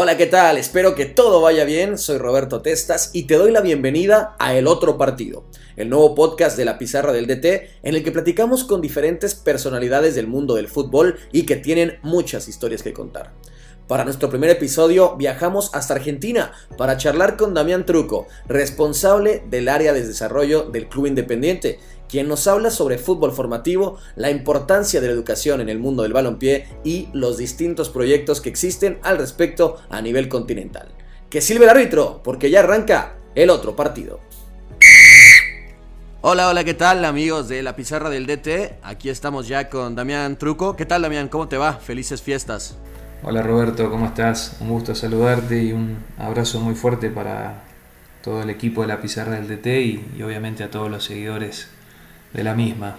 Hola, ¿qué tal? Espero que todo vaya bien. Soy Roberto Testas y te doy la bienvenida a El Otro Partido, el nuevo podcast de la pizarra del DT en el que platicamos con diferentes personalidades del mundo del fútbol y que tienen muchas historias que contar. Para nuestro primer episodio viajamos hasta Argentina para charlar con Damián Truco, responsable del área de desarrollo del Club Independiente, quien nos habla sobre fútbol formativo, la importancia de la educación en el mundo del balompié y los distintos proyectos que existen al respecto a nivel continental. Que sirve el árbitro, porque ya arranca el otro partido. Hola, hola, ¿qué tal amigos de la pizarra del DT? Aquí estamos ya con Damián Truco. ¿Qué tal Damián? ¿Cómo te va? Felices fiestas. Hola Roberto, ¿cómo estás? Un gusto saludarte y un abrazo muy fuerte para todo el equipo de la pizarra del DT y, obviamente a todos los seguidores de la misma.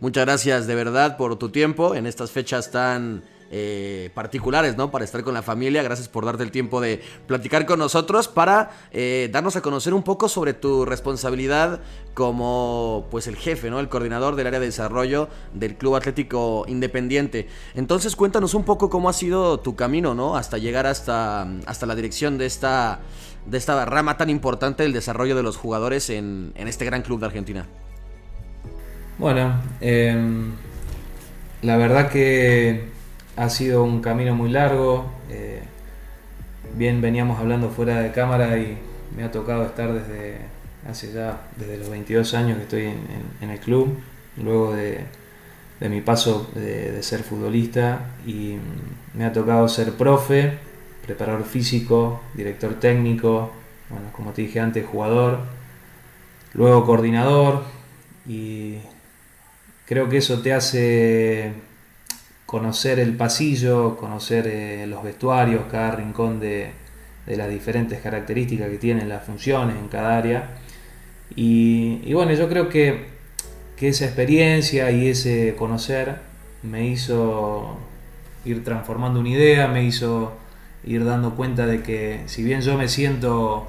Muchas gracias de verdad por tu tiempo en estas fechas tan eh, particulares, ¿no? Para estar con la familia. Gracias por darte el tiempo de platicar con nosotros para eh, darnos a conocer un poco sobre tu responsabilidad como pues el jefe, ¿no? El coordinador del área de desarrollo del Club Atlético Independiente. Entonces cuéntanos un poco cómo ha sido tu camino, ¿no? Hasta llegar hasta, hasta la dirección de esta, de esta rama tan importante del desarrollo de los jugadores en, este gran club de Argentina. Bueno, em, la verdad que ha sido un camino muy largo. Eh, bien veníamos hablando fuera de cámara y me ha tocado estar desde hace ya, desde los 22 años que estoy en, el club, luego de, mi paso de, ser futbolista y me ha tocado ser profe, preparador físico, director técnico, bueno, como te dije antes, jugador, luego coordinador y creo que eso te hace conocer el pasillo, conocer eh, los vestuarios, cada rincón de, las diferentes características que tienen las funciones en cada área. Y, bueno, yo creo que, esa experiencia y ese conocer me hizo ir transformando una idea, me hizo ir dando cuenta de que si bien yo me siento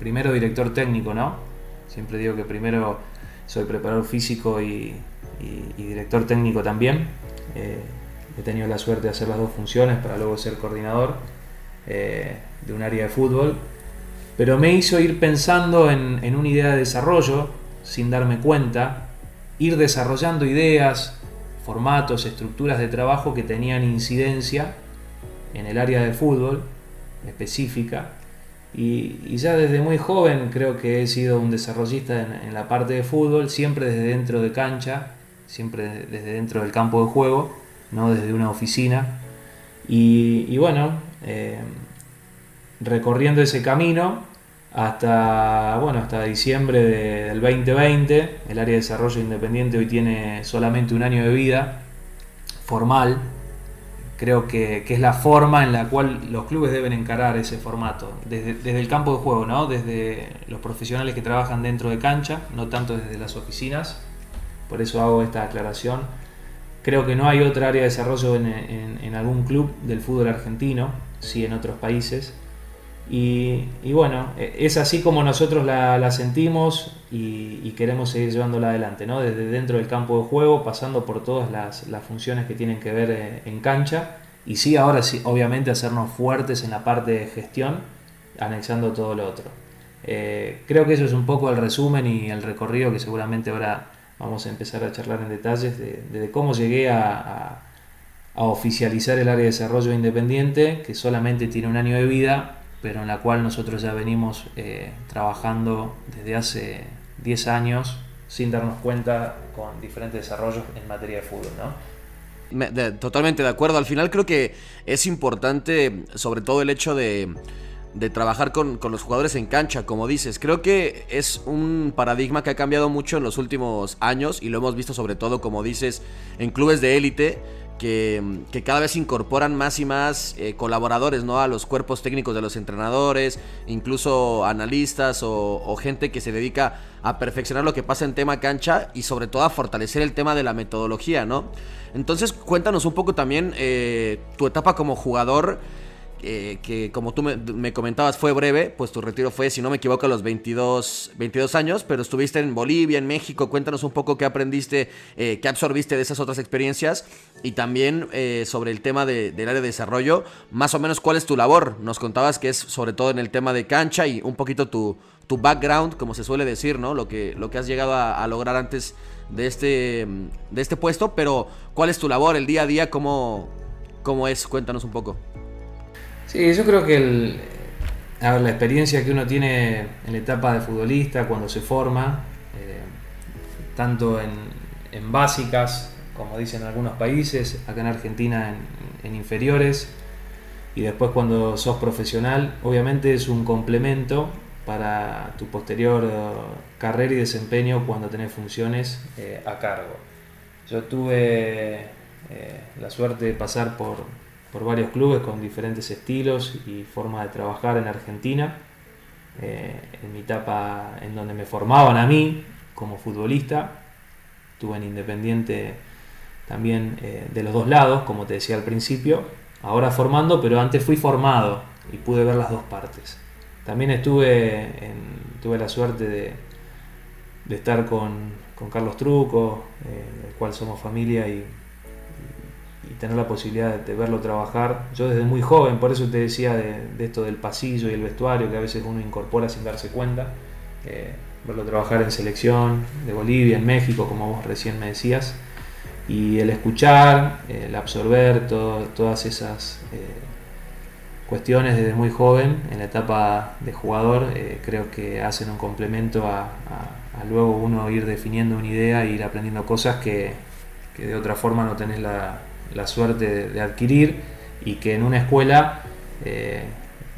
primero director técnico, ¿no? Siempre digo que primero soy preparador físico y, director técnico también. Eh, he tenido la suerte de hacer las dos funciones para luego ser coordinador eh, de un área de fútbol, pero me hizo ir pensando en, en una idea de desarrollo sin darme cuenta, ir desarrollando ideas, formatos, estructuras de trabajo que tenían incidencia en el área de fútbol específica. Y, ya desde muy joven creo que he sido un desarrollista en, la parte de fútbol, siempre desde dentro de cancha, siempre desde dentro del campo de juego ¿no? desde una oficina. Y, bueno, eh, recorriendo ese camino hasta, bueno, hasta diciembre del 2020, el área de desarrollo independiente hoy tiene solamente un año de vida formal. Creo que, es la forma en la cual los clubes deben encarar ese formato, desde, desde el campo de juego, ¿no? desde los profesionales que trabajan dentro de cancha, no tanto desde las oficinas. Por eso hago esta aclaración Creo que no hay otra área de desarrollo en, algún club del fútbol argentino, sí en otros países. Y, bueno, e, es así como nosotros la, sentimos y, queremos seguir llevándola adelante, ¿no? desde dentro del campo de juego, pasando por todas las, funciones que tienen que ver eh, en cancha. Y sí, ahora sí, obviamente hacernos fuertes en la parte de gestión, anexando todo lo otro. Eh, creo que eso es un poco el resumen y el recorrido que seguramente ahora vamos a empezar a charlar en detalles de, cómo llegué a, oficializar el área de desarrollo independiente, que solamente tiene un año de vida, pero en la cual nosotros ya venimos eh, trabajando desde hace 10 años sin darnos cuenta con diferentes desarrollos en materia de fútbol. ¿no? totalmente de acuerdo. Al final creo que es importante, sobre todo el hecho de de trabajar con, los jugadores en cancha, como dices. Creo que es un paradigma que ha cambiado mucho en los últimos años y lo hemos visto sobre todo, como dices, en clubes de élite. Que, cada vez incorporan más y más eh, colaboradores ¿no? a los cuerpos técnicos de los entrenadores, incluso analistas o, gente que se dedica a perfeccionar lo que pasa en tema cancha y sobre todo a fortalecer el tema de la metodología, ¿no? Entonces cuéntanos un poco también eh, tu etapa como jugador eh, que como tú me, comentabas fue breve, pues tu retiro fue, si no me equivoco, a los 22, 22 años, pero estuviste en Bolivia, en México, cuéntanos un poco qué aprendiste, eh, qué absorbiste de esas otras experiencias y también eh, sobre el tema del área de desarrollo, más o menos cuál es tu labor, nos contabas que es sobre todo en el tema de cancha y un poquito tu, tu background, como se suele decir, ¿no? Lo que, lo que has llegado a, lograr antes de este, de este puesto, pero ¿cuál es tu labor, el día a día, cómo, cómo es? Cuéntanos un poco. Sí, yo creo que la experiencia que uno tiene en la etapa de futbolista, cuando se forma, eh, tanto en, en, básicas, como dicen algunos países, acá en Argentina en, en inferiores, y después cuando sos profesional, obviamente es un complemento para tu posterior eh, carrera y desempeño cuando tenés funciones eh, a cargo. Yo tuve la suerte de pasar por, por, varios clubes con diferentes estilos y formas de trabajar en Argentina. en mi etapa en donde me formaban a mí como futbolista, tuve en Independiente también de los dos lados, como te decía al principio, ahora formando, pero antes fui formado y pude ver las dos partes. También estuve tuve la suerte de, estar con, Carlos Truco, eh, del cual somos familia y, tener la posibilidad de, verlo trabajar. Yo desde muy joven, por eso te decía de, esto del pasillo y el vestuario que a veces uno incorpora sin darse cuenta. Eh, verlo trabajar en selección de Bolivia, en México, como vos recién me decías. Y el escuchar, el absorber todas esas cuestiones desde muy joven, en la etapa de jugador, eh, creo que hacen un complemento a, luego uno ir definiendo una idea e ir aprendiendo cosas que, de otra forma no tenés la, suerte de, adquirir y que en una escuela eh,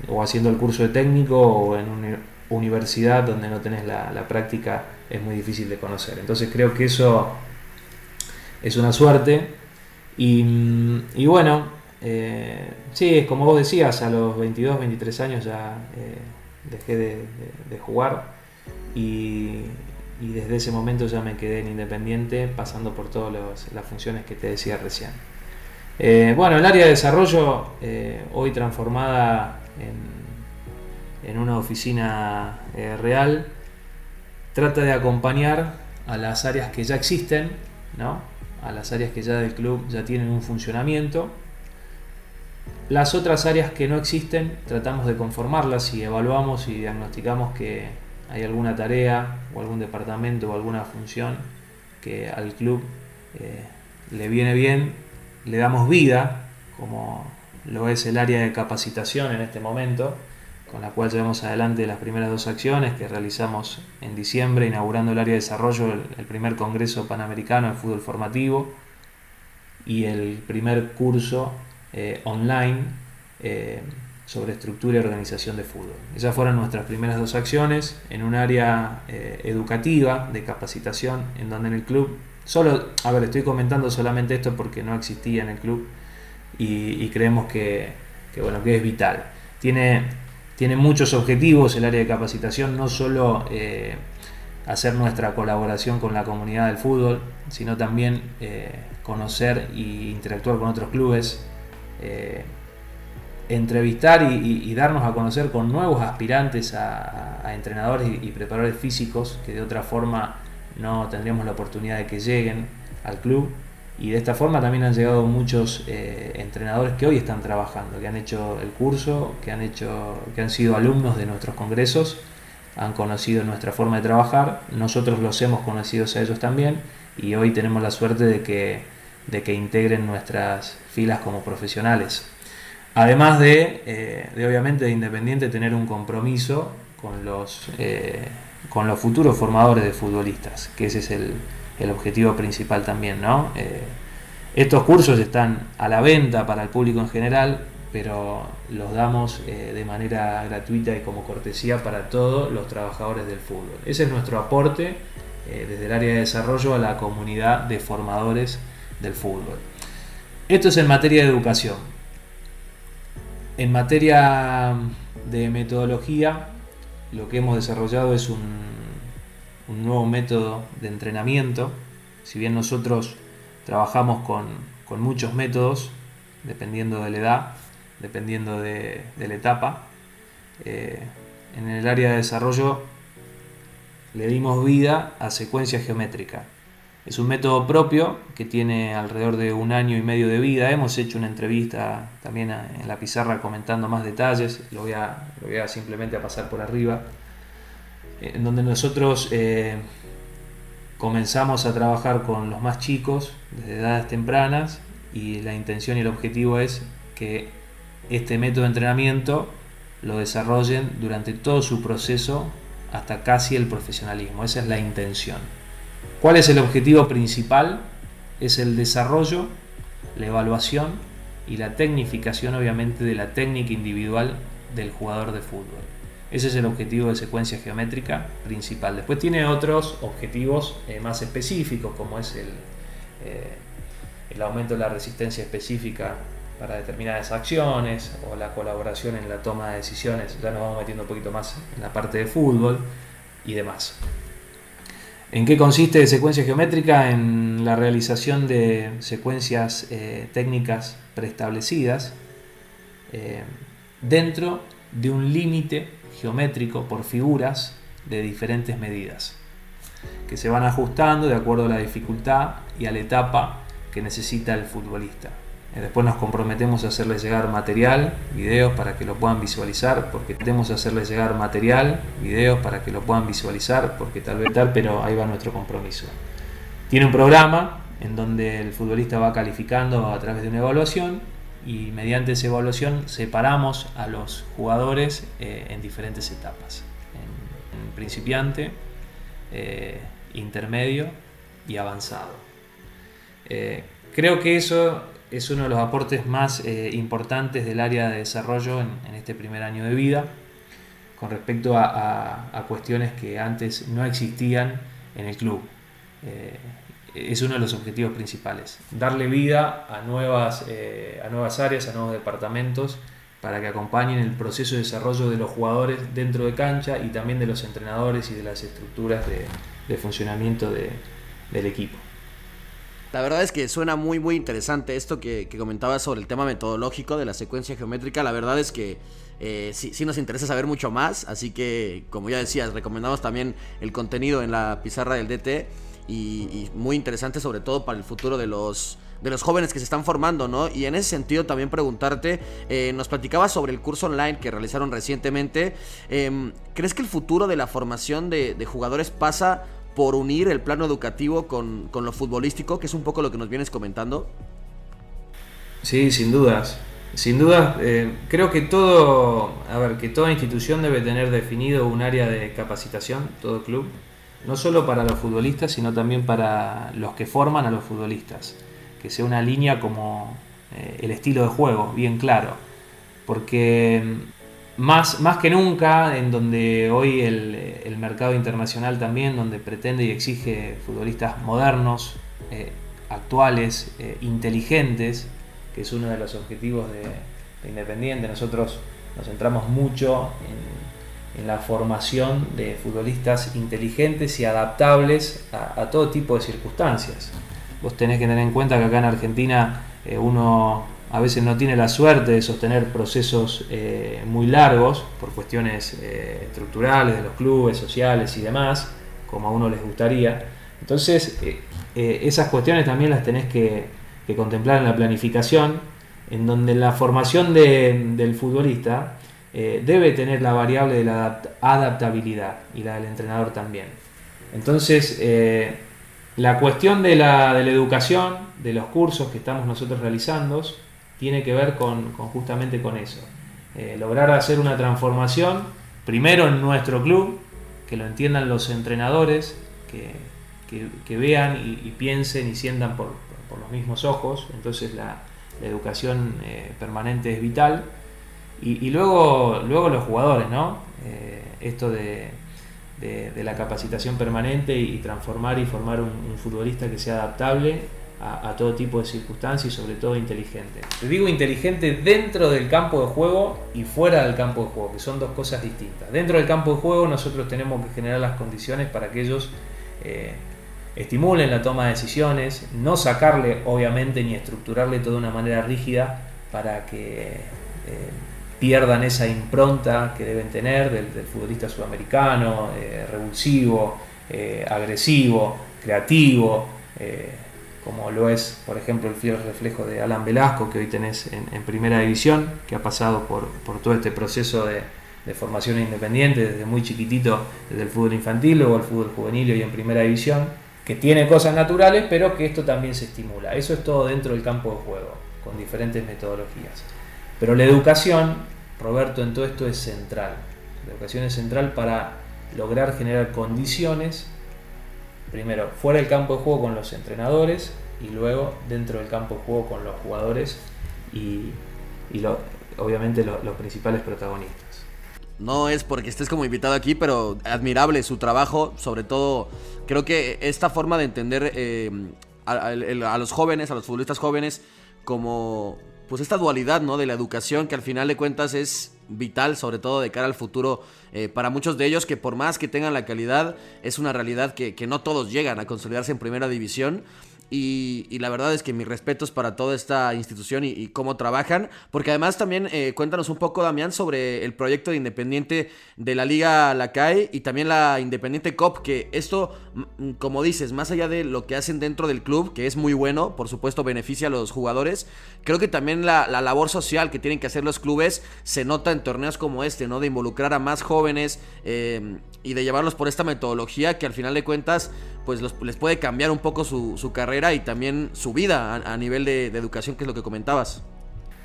o haciendo el curso de técnico o en una universidad donde no tenés la, práctica es muy difícil de conocer. Entonces creo que eso es una suerte y, y bueno, eh, sí, como vos decías, a los 22, 23 años ya eh, dejé de, jugar y, desde ese momento ya me quedé en Independiente pasando por todas las funciones que te decía recién. Eh, bueno, el área de desarrollo hoy transformada en, una oficina real trata de acompañar a las áreas que ya existen, ¿no? a las áreas que ya del club ya tienen un funcionamiento las otras áreas que no existen tratamos de conformarlas y evaluamos y diagnosticamos que hay alguna tarea o algún departamento o alguna función que al club eh, le viene bien, le damos vida, como lo es el área de capacitación en este momento, con la cual llevamos adelante las primeras dos acciones que realizamos en diciembre, inaugurando el área de desarrollo, el primer Congreso Panamericano de Fútbol Formativo y el primer curso eh, online eh, sobre estructura y organización de fútbol. Esas fueron nuestras primeras dos acciones en un área eh, educativa de capacitación en donde en el club, solo, a ver, estoy comentando solamente esto porque no existía en el club y, creemos que, bueno, que es vital. Tiene, tiene muchos objetivos el área de capacitación, no solo hacer nuestra colaboración con la comunidad del fútbol, sino también conocer e interactuar con otros clubes, eh, entrevistar y, darnos a conocer con nuevos aspirantes a, entrenadores y, preparadores físicos que de otra forma no tendríamos la oportunidad de que lleguen al club. Y de esta forma también han llegado muchos eh, entrenadores que hoy están trabajando, que han hecho el curso, que han, hecho, que han sido alumnos de nuestros congresos, han conocido nuestra forma de trabajar, nosotros los hemos conocido a ellos también y hoy tenemos la suerte de que de que integren nuestras filas como profesionales. Además de, eh, obviamente de Independiente tener un compromiso con los, eh, con los futuros formadores de futbolistas, que ese es el, objetivo principal también. ¿no? Eh, estos cursos están a la venta para el público en general, pero los damos de manera gratuita y como cortesía para todos los trabajadores del fútbol. Ese es nuestro aporte desde el área de desarrollo a la comunidad de formadores del fútbol. Esto es en materia de educación. En materia de metodología, lo que hemos desarrollado es un, nuevo método de entrenamiento. Si bien nosotros trabajamos con, muchos métodos, dependiendo de la edad dependiendo de, la etapa. Eh, en el área de desarrollo le dimos vida a secuencia geométrica. Es un método propio que tiene alrededor de un año y medio de vida. Hemos hecho una entrevista también en la pizarra comentando más detalles. Lo voy a, simplemente a pasar por arriba. Eh, en donde nosotros eh, comenzamos a trabajar con los más chicos desde edades tempranas y la intención y el objetivo es que este método de entrenamiento lo desarrollen durante todo su proceso hasta casi el profesionalismo. Esa es la intención. ¿Cuál es el objetivo principal? Es el desarrollo, la evaluación y la tecnificación obviamente de la técnica individual del jugador de fútbol. Ese es el objetivo de secuencia geométrica principal. Después tiene otros objetivos eh, más específicos, como es el, eh, el aumento de la resistencia específica para determinadas acciones o la colaboración en la toma de decisiones. Ya nos vamos metiendo un poquito más en la parte de fútbol y demás. ¿En qué consiste secuencia geométrica? En la realización de secuencias eh, técnicas preestablecidas eh, dentro de un límite geométrico por figuras de diferentes medidas que se van ajustando de acuerdo a la dificultad y a la etapa que necesita el futbolista. Eh, después nos comprometemos a hacerles llegar material, videos para que lo puedan visualizar, porque tenemos que hacerles llegar material, videos para que lo puedan visualizar, porque tal vez tal, pero ahí va nuestro compromiso. Tiene un programa en donde el futbolista va calificando a través de una evaluación y mediante esa evaluación separamos a los jugadores eh, en diferentes etapas, en, principiante, eh, intermedio y avanzado. creo que eso es uno de los aportes más eh, importantes del área de desarrollo en, este primer año de vida, con respecto a, cuestiones que antes no existían en el club. Eh, es uno de los objetivos principales, darle vida a nuevas, eh, a nuevas áreas, a nuevos departamentos, para que acompañen el proceso de desarrollo de los jugadores dentro de cancha y también de los entrenadores y de las estructuras de, funcionamiento del equipo. La verdad es que suena muy muy interesante esto que, comentabas sobre el tema metodológico de la secuencia geométrica. La verdad es que eh, sí, nos interesa saber mucho más. Así que, como ya decías, recomendamos también el contenido en la pizarra del DT. Y, muy interesante sobre todo para el futuro de los, de los jóvenes que se están formando, ¿no? Y en ese sentido también preguntarte, eh, nos platicabas sobre el curso online que realizaron recientemente. Em, ¿Crees que el futuro de la formación de, de jugadores pasa por unir el plano educativo con, lo futbolístico, que es un poco lo que nos vienes comentando? Sí, sin dudas. Sin dudas, eh, creo que todo, a ver, que toda institución debe tener definido un área de capacitación, todo club, no solo para los futbolistas, sino también para los que forman a los futbolistas. Que sea una línea como eh, el estilo de juego, bien claro. Porque más, más que nunca, en donde hoy el, mercado internacional también, donde pretende y exige futbolistas modernos, eh, actuales, eh, inteligentes, que es uno de los objetivos de, Independiente. Nosotros nos centramos mucho en, la formación de futbolistas inteligentes y adaptables a, todo tipo de circunstancias. Vos tenés que tener en cuenta que acá en Argentina eh, uno a veces no tiene la suerte de sostener procesos eh, muy largos por cuestiones eh, estructurales de los clubes, sociales y demás, como a uno les gustaría. Entonces, eh, esas cuestiones también las tenés que, contemplar en la planificación, en donde la formación del futbolista debe tener la variable de la adaptabilidad y la del entrenador también. Entonces, la cuestión de la, de la educación, de los cursos que estamos nosotros realizando, tiene que ver con, justamente con eso. Eh, lograr hacer una transformación, primero en nuestro club, que lo entiendan los entrenadores, que, vean y, piensen y sientan por, los mismos ojos, entonces la, educación eh, permanente es vital. Y, luego, luego los jugadores, ¿no? Eh, esto de, la capacitación permanente y, transformar y formar un futbolista que sea adaptable a, todo tipo de circunstancias y sobre todo inteligente. Te digo inteligente dentro del campo de juego y fuera del campo de juego, que son dos cosas distintas. Dentro del campo de juego nosotros tenemos que generar las condiciones para que ellos eh, estimulen la toma de decisiones, no sacarle obviamente ni estructurarle todo de una manera rígida para que pierdan esa impronta que deben tener del, futbolista sudamericano, revulsivo, agresivo, creativo, como lo es, por ejemplo, el fiel reflejo de Alan Velasco, que hoy tenés en, primera división, que ha pasado por, todo este proceso de, formación independiente desde muy chiquitito, desde el fútbol infantil, luego el fútbol juvenil y en primera división, que tiene cosas naturales, pero que esto también se estimula. Eso es todo dentro del campo de juego, con diferentes metodologías. Pero la educación, Roberto, en todo esto es central. La educación es central para lograr generar condiciones primero fuera del campo de juego con los entrenadores y luego dentro del campo de juego con los jugadores y, obviamente los principales protagonistas. No es porque estés como invitado aquí, pero admirable su trabajo, sobre todo creo que esta forma de entender eh, a, los jóvenes, a los futbolistas jóvenes, como pues esta dualidad ¿no? de la educación que al final de cuentas es vital, sobre todo de cara al futuro, eh, para muchos de ellos que por más que tengan la calidad, es una realidad que, que no todos llegan a consolidarse en primera división. Y, la verdad es que mis respetos para toda esta institución y, cómo trabajan. Porque además también eh, cuéntanos un poco, Damián, sobre el proyecto de Independiente de la Liga Lacay y también la Independiente Cop. Que esto, como dices, más allá de lo que hacen dentro del club, que es muy bueno, por supuesto beneficia a los jugadores, creo que también la, labor social que tienen que hacer los clubes se nota en torneos como este, ¿no? De involucrar a más jóvenes eh, y de llevarlos por esta metodología que al final de cuentas pues les puede cambiar un poco su, carrera y también su vida a, nivel de, educación, que es lo que comentabas.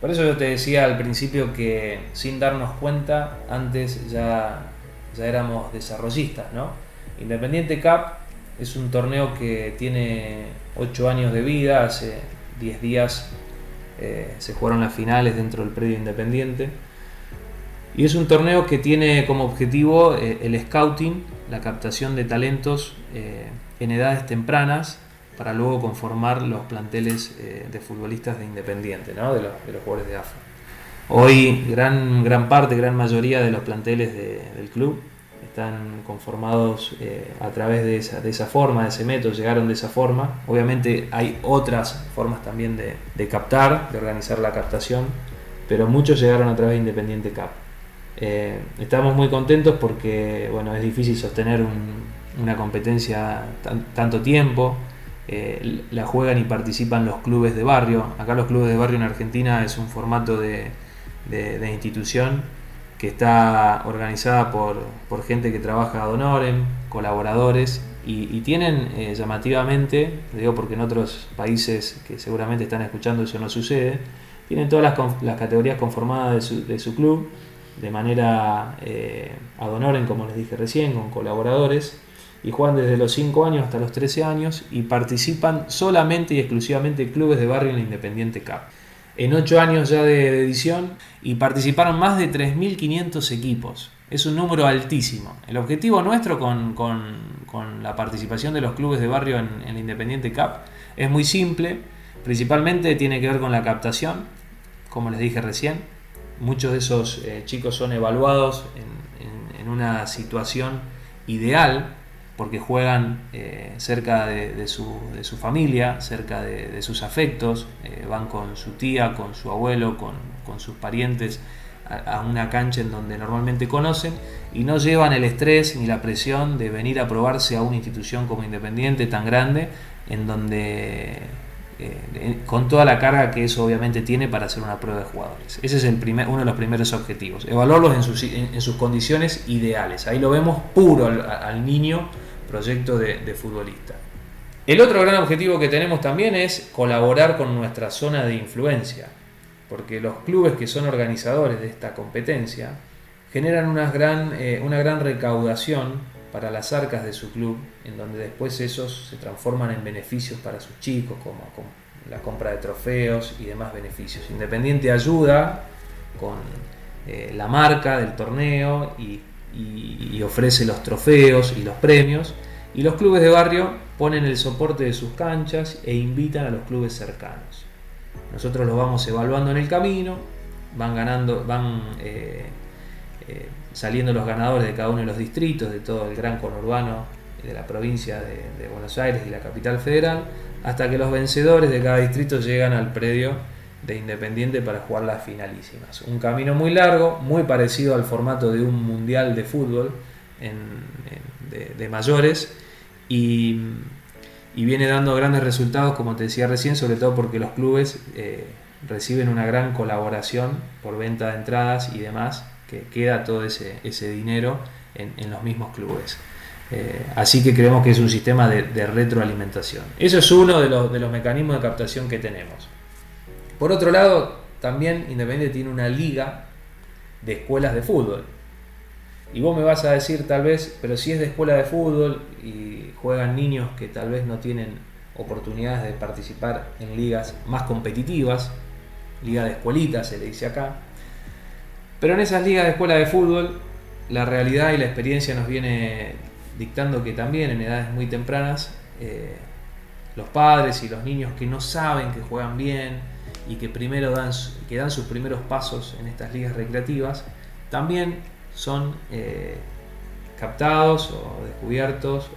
Por eso yo te decía al principio que sin darnos cuenta, antes ya, ya éramos desarrollistas, ¿no? Independiente Cup es un torneo que tiene 8 años de vida, hace 10 días eh, se jugaron las finales dentro del predio Independiente. Y es un torneo que tiene como objetivo eh, el scouting, la captación de talentos eh, en edades tempranas para luego conformar los planteles eh, de futbolistas de Independiente, ¿no? de, los, jugadores de AFA. Hoy gran, gran parte, gran mayoría de los planteles del club están conformados a través de esa, de esa forma, de ese método, llegaron de esa forma. Obviamente hay otras formas también de, captar, de organizar la captación, pero muchos llegaron a través de Independiente Cap. Eh, estamos muy contentos porque bueno, es difícil sostener un, una competencia tanto tiempo. Eh, la juegan y participan los clubes de barrio. Acá los clubes de barrio en Argentina es un formato de, institución que está organizada por, gente que trabaja ad honorem, colaboradores, y, tienen eh, llamativamente, digo porque en otros países que seguramente están escuchando eso no sucede, tienen todas las, categorías conformadas de su, club de manera eh, ad honorem, como les dije recién, con colaboradores, y juegan desde los 5 años hasta los 13 años y participan solamente y exclusivamente clubes de barrio en la Independiente Cup. En 8 años ya de, edición y participaron más de 3.500 equipos. Es un número altísimo. El objetivo nuestro con, la participación de los clubes de barrio en, la Independiente Cup es muy simple. Principalmente tiene que ver con la captación, como les dije recién. Muchos de esos eh, chicos son evaluados en, una situación ideal porque juegan eh, cerca de, su, familia, cerca de, sus afectos, eh, van con su tía, con su abuelo, con, sus parientes a, una cancha en donde normalmente conocen y no llevan el estrés ni la presión de venir a probarse a una institución como Independiente tan grande, en donde eh, con toda la carga que eso obviamente tiene para hacer una prueba de jugadores. Ese es el primer, uno de los primeros objetivos, evaluarlos en sus, en, sus condiciones ideales. Ahí lo vemos puro al niño proyecto de, futbolista. El otro gran objetivo que tenemos también es colaborar con nuestra zona de influencia, porque los clubes que son organizadores de esta competencia generan gran, eh, una gran recaudación para las arcas de su club, en donde después esos se transforman en beneficios para sus chicos, como, la compra de trofeos y demás beneficios. Independiente ayuda con eh, la marca del torneo y ofrece los trofeos y los premios. Y los clubes de barrio ponen el soporte de sus canchas e invitan a los clubes cercanos. Nosotros los vamos evaluando en el camino, van ganando, van eh, eh, saliendo los ganadores de cada uno de los distritos, de todo el gran conurbano de la provincia de, Buenos Aires y la capital federal, hasta que los vencedores de cada distrito llegan al predio de Independiente para jugar las finalísimas. Un camino muy largo, muy parecido al formato de un mundial de fútbol de, mayores y, viene dando grandes resultados, como te decía recién, sobre todo porque los clubes eh, reciben una gran colaboración por venta de entradas y demás, que queda todo ese, dinero en, los mismos clubes. Eh, así que creemos que es un sistema de, retroalimentación. Eso es uno de los, de los mecanismos de captación que tenemos. Por otro lado, también Independiente tiene una liga de escuelas de fútbol. Y vos me vas a decir tal vez, pero si es de escuela de fútbol y juegan niños que tal vez no tienen oportunidades de participar en ligas más competitivas, liga de escuelitas se le dice acá, pero en esas ligas de escuela de fútbol la realidad y la experiencia nos viene dictando que también en edades muy tempranas eh, los padres y los niños que no saben que juegan bien y que primero dan, que dan sus primeros pasos en estas ligas recreativas, también son eh, captados o descubiertos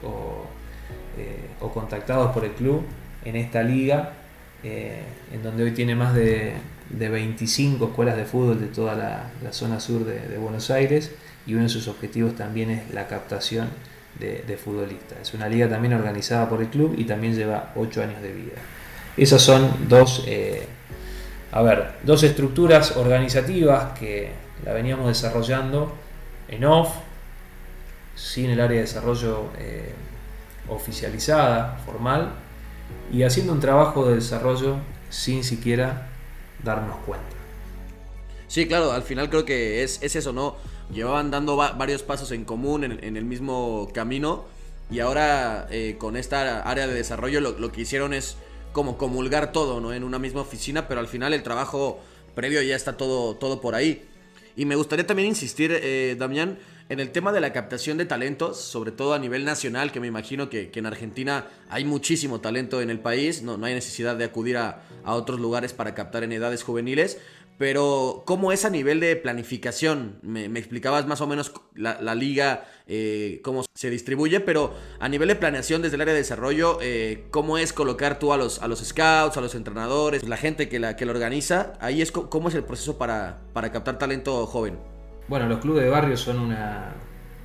eh, o, contactados por el club en esta liga, en donde hoy tiene más de, 25 escuelas de fútbol de toda la, zona sur de Buenos Aires y uno de sus objetivos también es la captación de, futbolistas. Es una liga también organizada por el club y también lleva 8 años de vida. Esas son dos, eh, a ver, dos estructuras organizativas que la veníamos desarrollando en off, sin el área de desarrollo eh, oficializada, formal, y haciendo un trabajo de desarrollo sin siquiera darnos cuenta. Sí, claro, al final creo que es, es eso, ¿no? llevaban dando varios pasos en común en, el mismo camino y ahora eh, con esta área de desarrollo lo, que hicieron es como comulgar todo ¿no? en una misma oficina, pero al final el trabajo previo ya está todo, todo por ahí. Y me gustaría también insistir, eh, Damián, en el tema de la captación de talentos, sobre todo a nivel nacional, que me imagino que, en Argentina hay muchísimo talento en el país, no, no hay necesidad de acudir a, a otros lugares para captar en edades juveniles, pero, ¿cómo es a nivel de planificación? Me, explicabas más o menos la, liga, eh, cómo se distribuye, pero a nivel de planeación desde el área de desarrollo, eh, ¿cómo es colocar tú a los, a los scouts, a los entrenadores, la gente que la, que la organiza? Ahí es cómo es el proceso para, captar talento joven. Bueno, los clubes de barrio son una,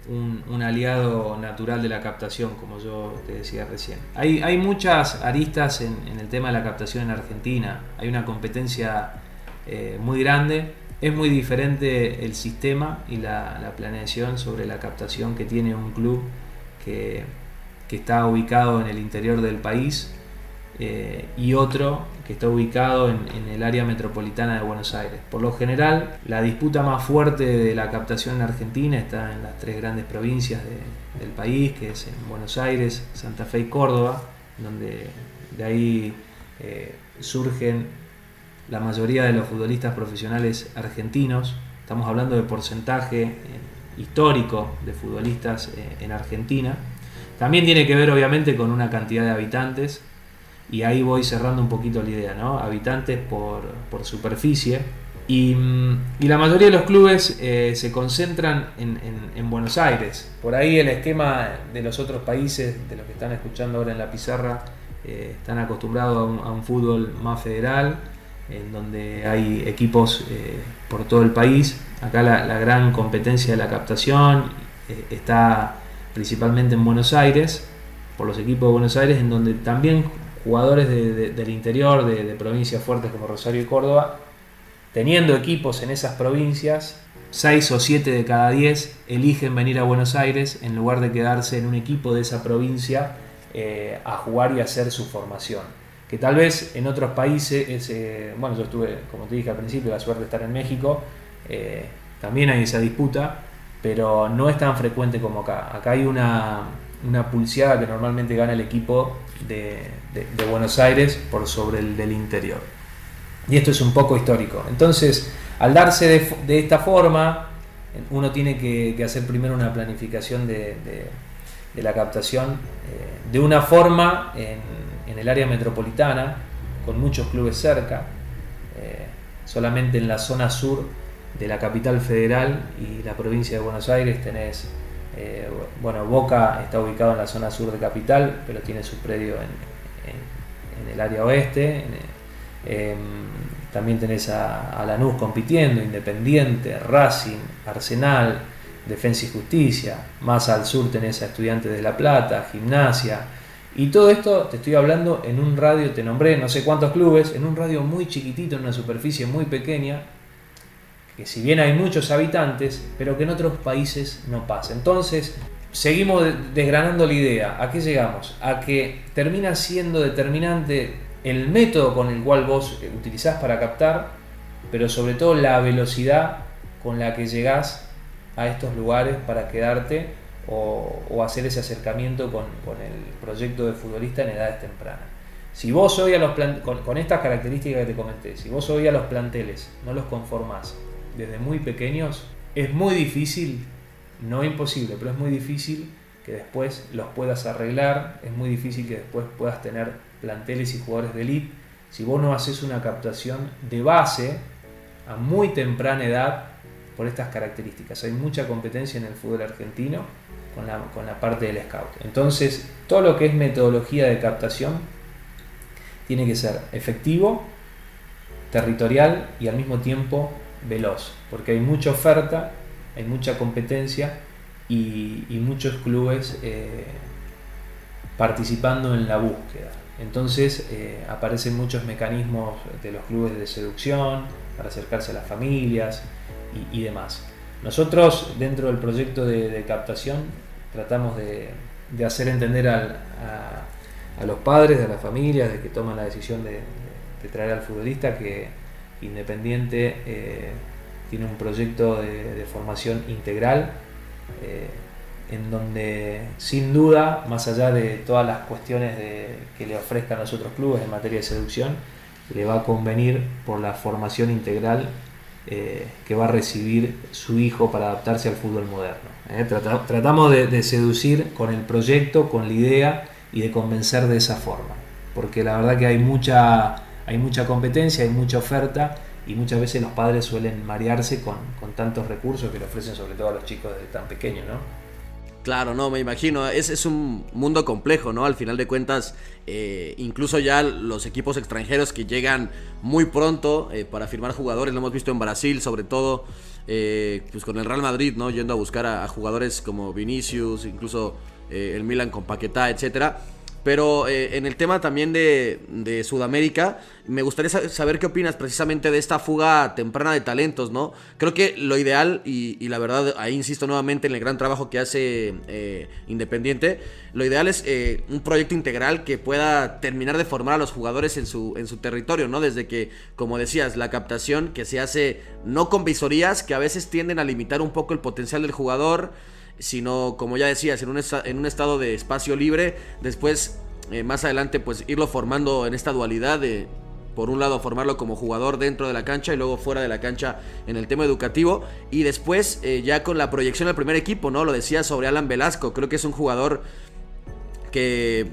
un, aliado natural de la captación, como yo te decía recién. Hay, hay muchas aristas en el tema de la captación en Argentina. Hay una competencia eh, muy grande. Es muy diferente el sistema y la, planeación sobre la captación que tiene un club que, está ubicado en el interior del país eh, y otro que está ubicado en, el área metropolitana de Buenos Aires. Por lo general, la disputa más fuerte de la captación en Argentina está en las tres grandes provincias del país, que es en Buenos Aires, Santa Fe y Córdoba, donde de ahí eh, surgen la mayoría de los futbolistas profesionales argentinos. Estamos hablando de porcentaje eh, histórico de futbolistas eh, en Argentina. También tiene que ver obviamente con una cantidad de habitantes y ahí voy cerrando un poquito la idea, ¿no? Habitantes por, superficie. Y, mm, la mayoría de los clubes eh, se concentran en, en, Buenos Aires. Por ahí el esquema de los otros países, de los que están escuchando ahora en la pizarra, están acostumbrados a un, fútbol más federal en donde hay equipos eh, por todo el país. Acá la, gran competencia de la captación eh, está principalmente en Buenos Aires, por los equipos de Buenos Aires, en donde también jugadores del interior, de, provincias fuertes como Rosario y Córdoba, teniendo equipos en esas provincias, 6 o 7 de cada 10 eligen venir a Buenos Aires en lugar de quedarse en un equipo de esa provincia eh, a jugar y hacer su formación que tal vez en otros países, bueno, yo estuve, como te dije al principio, la suerte de estar en México, eh, también hay esa disputa, pero no es tan frecuente como acá. Acá hay una, una pulseada que normalmente gana el equipo de, Buenos Aires por sobre el del interior. Y esto es un poco histórico. Entonces, al darse de, esta forma, uno tiene que, hacer primero una planificación de, la captación eh, de una forma en en el área metropolitana, con muchos clubes cerca, eh, solamente en la zona sur de la capital federal y la provincia de Buenos Aires tenés, eh, bueno, Boca está ubicado en la zona sur de capital, pero tiene su predio en, el área oeste. Em, también tenés a, a Lanús compitiendo, Independiente, Racing, Arsenal, Defensa y Justicia. Más al sur tenés a Estudiantes de La Plata, Gimnasia. Y todo esto te estoy hablando en un radio, te nombré no sé cuántos clubes, en un radio muy chiquitito, en una superficie muy pequeña, que si bien hay muchos habitantes, pero que en otros países no pasa. Entonces, seguimos desgranando la idea. ¿A qué llegamos? A que termina siendo determinante el método con el cual vos utilizás para captar, pero sobre todo la velocidad con la que llegás a estos lugares para quedarte o, hacer ese acercamiento con, el proyecto de futbolista en edades tempranas. Si vos hoy a los con, con, estas características que te comenté, si vos hoy a los planteles no los conformás desde muy pequeños, es muy difícil, no imposible, pero es muy difícil que después los puedas arreglar, es muy difícil que después puedas tener planteles y jugadores de elite si vos no haces una captación de base a muy temprana edad por estas características. Hay mucha competencia en el fútbol argentino con la, parte del scout. Entonces, todo lo que es metodología de captación tiene que ser efectivo, territorial y al mismo tiempo veloz, porque hay mucha oferta, hay mucha competencia y, muchos clubes eh, participando en la búsqueda. Entonces eh, aparecen muchos mecanismos de los clubes de seducción para acercarse a las familias, y, demás. Nosotros dentro del proyecto de, captación tratamos de, hacer entender a, los padres, a las familias, de que toman la decisión de, traer al futbolista que Independiente eh, tiene un proyecto de, formación integral eh, en donde sin duda, más allá de todas las cuestiones que le ofrezcan a los otros clubes en materia de seducción, le va a convenir por la formación integral eh, que va a recibir su hijo para adaptarse al fútbol moderno. ¿eh? tratamos de, seducir con el proyecto, con la idea y de convencer de esa forma. Porque la verdad que hay mucha, hay mucha competencia, hay mucha oferta y muchas veces los padres suelen marearse con, con tantos recursos que le ofrecen sobre todo a los chicos desde tan pequeños, ¿no? Claro, no, me imagino. Es, es un mundo complejo, ¿no? Al final de cuentas, eh, incluso ya los equipos extranjeros que llegan muy pronto eh, para firmar jugadores, lo hemos visto en Brasil, sobre todo, eh, pues con el Real Madrid, ¿no? Yendo a buscar a, a jugadores como Vinicius, incluso el Milan con Paquetá, etcétera pero eh, en el tema también de, Sudamérica, me gustaría saber qué opinas precisamente de esta fuga temprana de talentos, ¿no? Creo que lo ideal, y, la verdad, ahí insisto nuevamente en el gran trabajo que hace eh, Independiente, lo ideal es eh, un proyecto integral que pueda terminar de formar a los jugadores en su, en su territorio, ¿no? Desde que, como decías, la captación que se hace no con visorías, que a veces tienden a limitar un poco el potencial del jugador sino como ya decías, en un, en un estado de espacio libre, después eh, más adelante pues irlo formando en esta dualidad de por un lado formarlo como jugador dentro de la cancha y luego fuera de la cancha en el tema educativo y después eh, ya con la proyección al primer equipo, ¿no? Lo decía sobre Alan Velasco, creo que es un jugador que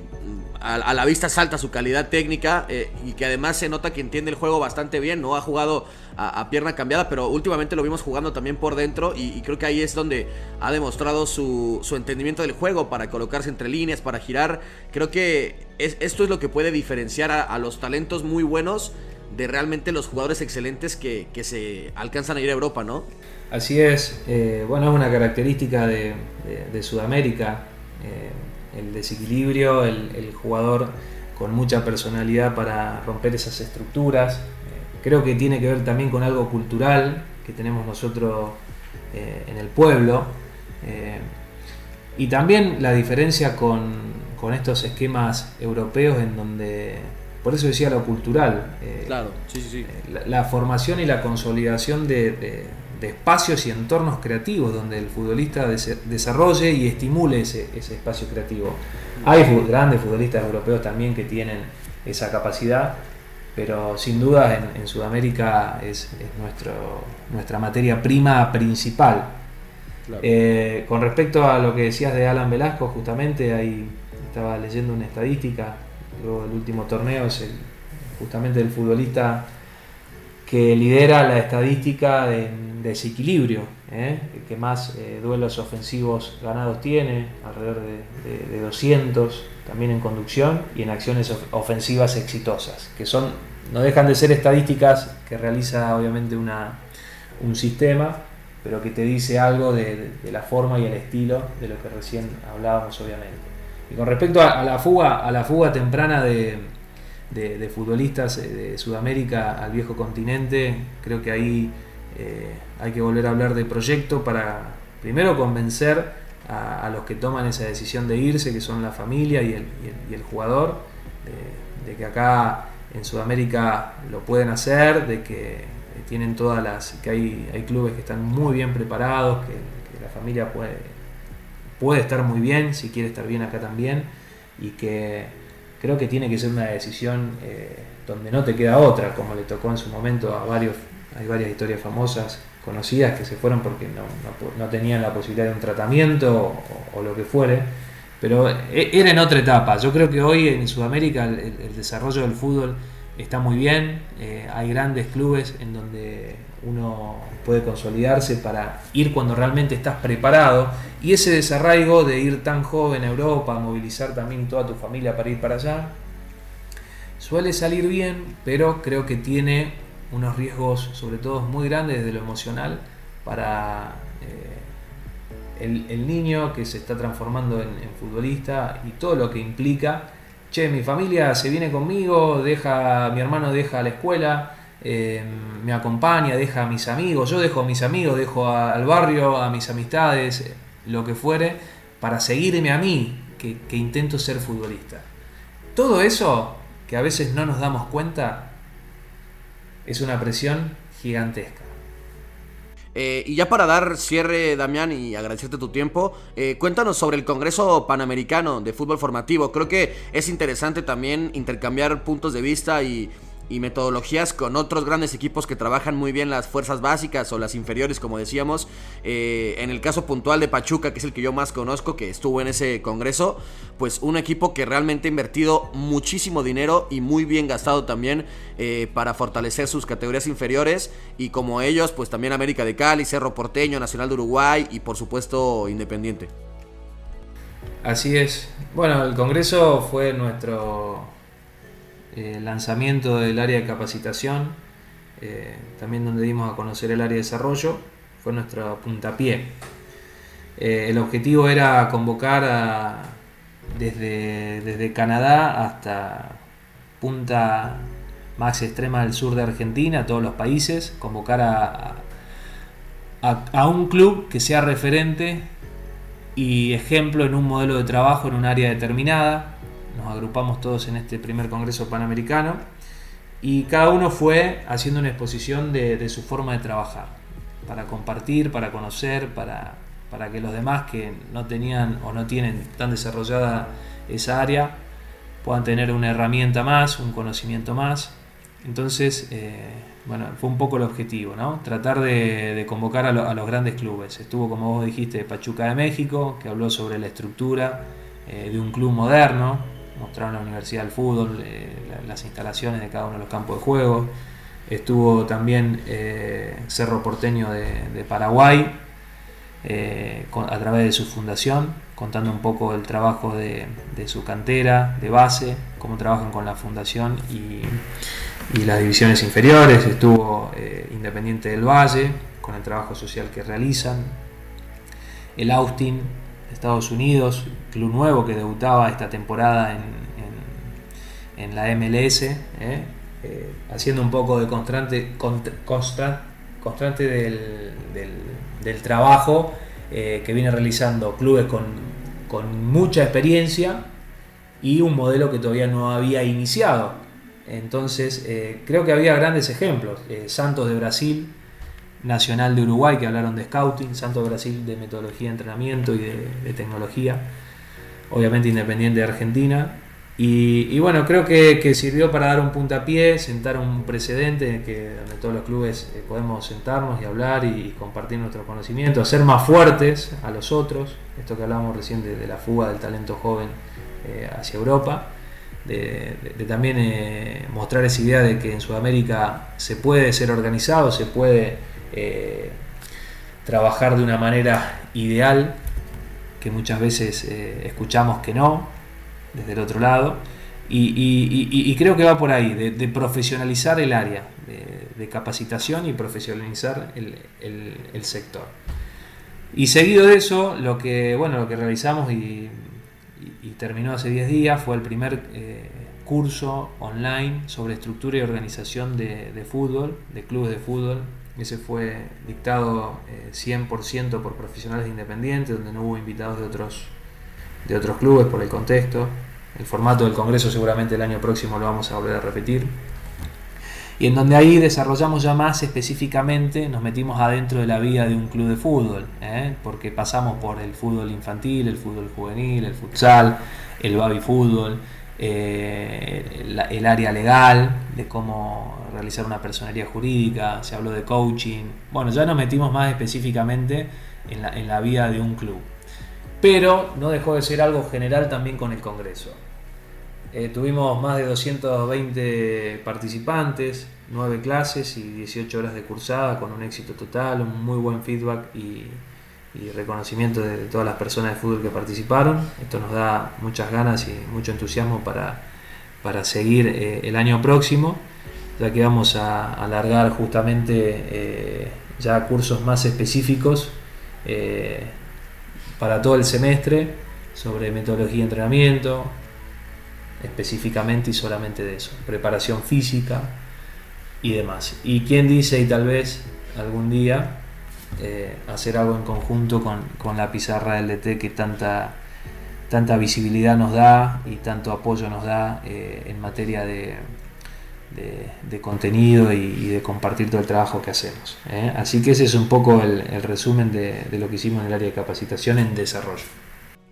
a, la vista salta su calidad técnica eh, y que además se nota que entiende el juego bastante bien, ¿no? Ha jugado a, pierna cambiada, pero últimamente lo vimos jugando también por dentro y, creo que ahí es donde ha demostrado su, entendimiento del juego para colocarse entre líneas, para girar. Creo que esto es lo que puede diferenciar a, los talentos muy buenos de realmente los jugadores excelentes que, se alcanzan a ir a Europa, ¿no? Así es, eh, bueno, es una característica de, Sudamérica. Eh, el desequilibrio, el, jugador con mucha personalidad para romper esas estructuras. Eh, creo que tiene que ver también con algo cultural que tenemos nosotros eh, en el pueblo. Eh, y también la diferencia con, estos esquemas europeos en donde, por eso decía lo cultural, claro, sí, sí, sí. La, formación y la consolidación de espacios y entornos creativos donde el futbolista desarrolle y estimule ese, espacio creativo. Hay grandes futbolistas europeos también que tienen esa capacidad, pero sin duda en, Sudamérica es, nuestro, nuestra materia prima principal. Eh, con respecto a lo que decías de Alan Velasco, justamente ahí estaba leyendo una estadística, luego el último torneo es justamente el futbolista que lidera la estadística de, desequilibrio, ¿eh? que más eh, duelos ofensivos ganados tiene, alrededor de, de, 200, también en conducción y en acciones ofensivas exitosas, que son no dejan de ser estadísticas que realiza obviamente una, un sistema, pero que te dice algo de, la forma y el estilo de lo que recién hablábamos obviamente. Y con respecto a, la fuga, a la fuga temprana de, de, futbolistas eh, de Sudamérica al viejo continente, creo que ahí eh, hay que volver a hablar de proyecto para primero convencer a, los que toman esa decisión de irse, que son la familia y el, y el, jugador, de, que acá en Sudamérica lo pueden hacer, de que tienen todas las, que hay, hay clubes que están muy bien preparados, que, la familia puede, puede estar muy bien, si quiere estar bien acá también, y que creo que tiene que ser una decisión eh, donde no te queda otra, como le tocó en su momento a varios, hay varias historias famosas conocidas que se fueron porque no, tenían la posibilidad de un tratamiento o, lo que fuere, pero e, era en otra etapa. Yo creo que hoy en Sudamérica el, desarrollo del fútbol está muy bien, eh, hay grandes clubes en donde uno puede consolidarse para ir cuando realmente estás preparado y ese desarraigo de ir tan joven a Europa, movilizar también toda tu familia para ir para allá, suele salir bien, pero creo que tiene unos riesgos, sobre todo muy grandes desde lo emocional, para eh, el, niño que se está transformando en, futbolista y todo lo que implica. Che, mi familia se viene conmigo, deja, mi hermano deja la escuela, eh, me acompaña, deja a mis amigos, yo dejo a mis amigos, dejo al barrio, a mis amistades, lo que fuere, para seguirme a mí, que, que intento ser futbolista. Todo eso, que a veces no nos damos cuenta, es una presión gigantesca. Eh, y ya para dar cierre, Damián, y agradecerte tu tiempo, eh, cuéntanos sobre el Congreso Panamericano de Fútbol Formativo. Creo que es interesante también intercambiar puntos de vista y y metodologías con otros grandes equipos que trabajan muy bien las fuerzas básicas o las inferiores, como decíamos. Eh, en el caso puntual de Pachuca, que es el que yo más conozco, que estuvo en ese congreso, pues un equipo que realmente ha invertido muchísimo dinero y muy bien gastado también eh, para fortalecer sus categorías inferiores. Y como ellos, pues también América de Cali, Cerro Porteño, Nacional de Uruguay y por supuesto Independiente. Así es. Bueno, el congreso fue nuestro eh, lanzamiento del área de capacitación, eh, también donde dimos a conocer el área de desarrollo, fue nuestro puntapié. Eh, el objetivo era convocar desde, desde Canadá hasta punta más extrema del sur de Argentina, a todos los países, convocar a, a, un club que sea referente y ejemplo en un modelo de trabajo en un área determinada, nos agrupamos todos en este primer Congreso Panamericano y cada uno fue haciendo una exposición de, su forma de trabajar, para compartir, para conocer, para, para, que los demás que no tenían o no tienen tan desarrollada esa área puedan tener una herramienta más, un conocimiento más. Entonces, eh, bueno, fue un poco el objetivo, ¿no? Tratar de, convocar a, los grandes clubes. Estuvo, como vos dijiste, Pachuca de México, que habló sobre la estructura eh, de un club moderno, mostraron la Universidad del Fútbol, eh, las instalaciones de cada uno de los campos de juego. Estuvo también eh, Cerro Porteño de, Paraguay, eh, a través de su fundación, contando un poco el trabajo de, su cantera, de base, cómo trabajan con la fundación y, las divisiones inferiores. Estuvo Independiente del Valle, con el trabajo social que realizan. El Austin, Estados Unidos, club nuevo que debutaba esta temporada en, en, la MLS, ¿eh? Eh, haciendo un poco de constante, constante del, del, trabajo eh, que viene realizando clubes con, con, mucha experiencia y un modelo que todavía no había iniciado. Entonces, creo que había grandes ejemplos. Santos de Brasil, Nacional de Uruguay, que hablaron de scouting, Santo Brasil de metodología de entrenamiento y de, tecnología, obviamente Independiente de Argentina. Y, bueno, creo que, sirvió para dar un puntapié, sentar un precedente que, donde todos los clubes eh, podemos sentarnos y hablar y, compartir nuestros conocimientos, hacer más fuertes a los otros, esto que hablábamos recién de, la fuga del talento joven eh, hacia Europa. De, también eh, mostrar esa idea de que en Sudamérica se puede ser organizado, se puede eh, trabajar de una manera ideal, que muchas veces eh, escuchamos que no, desde el otro lado, Y, creo que va por ahí, de, profesionalizar el área, de, capacitación y profesionalizar el, sector. Y seguido de eso, lo que, bueno, lo que realizamos y, terminó hace 10 días fue el primer eh, curso online sobre estructura y organización de, fútbol, de clubes de fútbol. Ese fue dictado 100% eh, por profesionales independientes, donde no hubo invitados de otros, de otros clubes por el contexto. El formato del Congreso seguramente el año próximo lo vamos a volver a repetir. Y en donde ahí desarrollamos ya más específicamente, nos metimos adentro de la vida de un club de fútbol, ¿eh? porque pasamos por el fútbol infantil, el fútbol juvenil, el futsal, el baby fútbol, eh, el área legal, de cómo realizar una personería jurídica, se habló de coaching. Bueno, ya nos metimos más específicamente en la, en la vida de un club. Pero no dejó de ser algo general también con el Congreso. Eh, tuvimos más de 220 participantes, 9 clases y 18 horas de cursada con un éxito total, un muy buen feedback y, reconocimiento de, todas las personas de fútbol que participaron. Esto nos da muchas ganas y mucho entusiasmo para, para seguir eh, el año próximo, ya que vamos a alargar justamente eh, ya cursos más específicos para todo el semestre sobre metodología de entrenamiento, específicamente y solamente de eso, preparación física y demás. Y quién dice y tal vez algún día eh, hacer algo en conjunto con, la pizarra del que tanta, tanta visibilidad nos da y tanto apoyo nos da eh, en materia de, de, contenido y, de compartir todo el trabajo que hacemos. ¿eh? Así que ese es un poco el, el resumen de, de lo que hicimos en el área de capacitación en desarrollo.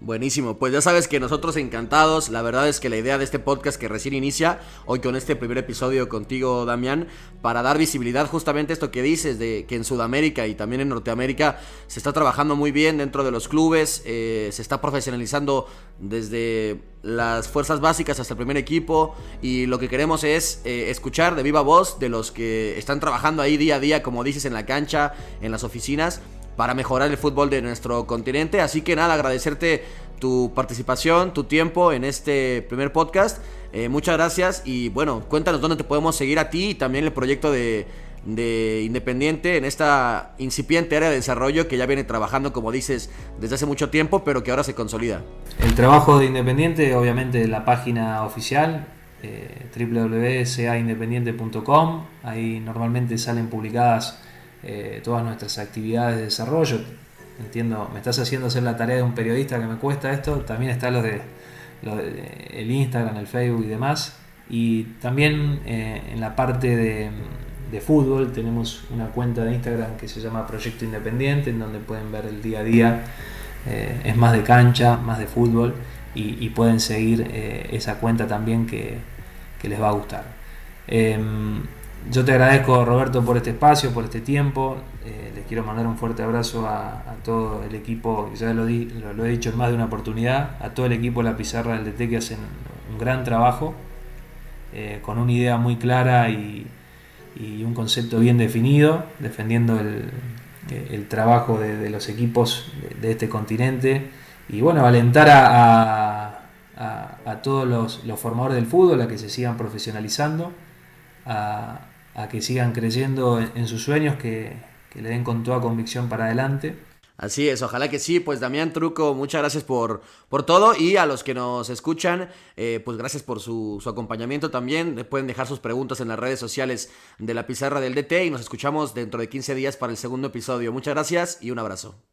Buenísimo, pues ya sabes que nosotros encantados, la verdad es que la idea de este podcast que recién inicia, hoy con este primer episodio contigo Damián, para dar visibilidad justamente a esto que dices, de que en Sudamérica y también en Norteamérica se está trabajando muy bien dentro de los clubes, eh, se está profesionalizando desde las fuerzas básicas hasta el primer equipo y lo que queremos es eh, escuchar de viva voz de los que están trabajando ahí día a día, como dices, en la cancha, en las oficinas para mejorar el fútbol de nuestro continente. Así que nada, agradecerte tu participación, tu tiempo en este primer podcast. Eh, muchas gracias y bueno, cuéntanos dónde te podemos seguir a ti y también el proyecto de, Independiente en esta incipiente área de desarrollo que ya viene trabajando, como dices, desde hace mucho tiempo, pero que ahora se consolida. El trabajo de Independiente, obviamente, la página oficial, eh, ahí normalmente salen publicadas eh, todas nuestras actividades de desarrollo. Entiendo, me estás haciendo hacer la tarea de un periodista que me cuesta esto. También está lo de, el Instagram, el Facebook y demás. Y también eh, en la parte de, fútbol tenemos una cuenta de Instagram que se llama Proyecto Independiente, en donde pueden ver el día a día. Eh, es más de cancha, más de fútbol y, pueden seguir esa cuenta también que, que, les va a gustar. Yo te agradezco Roberto por este espacio, por este tiempo. Eh, les quiero mandar un fuerte abrazo a, todo el equipo, ya lo, he dicho en más de una oportunidad, a todo el equipo de la pizarra del DT que hacen un gran trabajo, eh, con una idea muy clara y, un concepto bien definido, defendiendo el, eh, trabajo de, los equipos de, este continente. Y bueno, alentar a, todos los, formadores del fútbol a que se sigan profesionalizando. A que sigan creyendo en, sus sueños, que, le den con toda convicción para adelante. Así es, ojalá que sí. Pues Damián Truco, muchas gracias por, por todo y a los que nos escuchan, eh, pues gracias por su, su, acompañamiento también. Pueden dejar sus preguntas en las redes sociales de la pizarra del DT y nos escuchamos dentro de 15 días para el segundo episodio. Muchas gracias y un abrazo.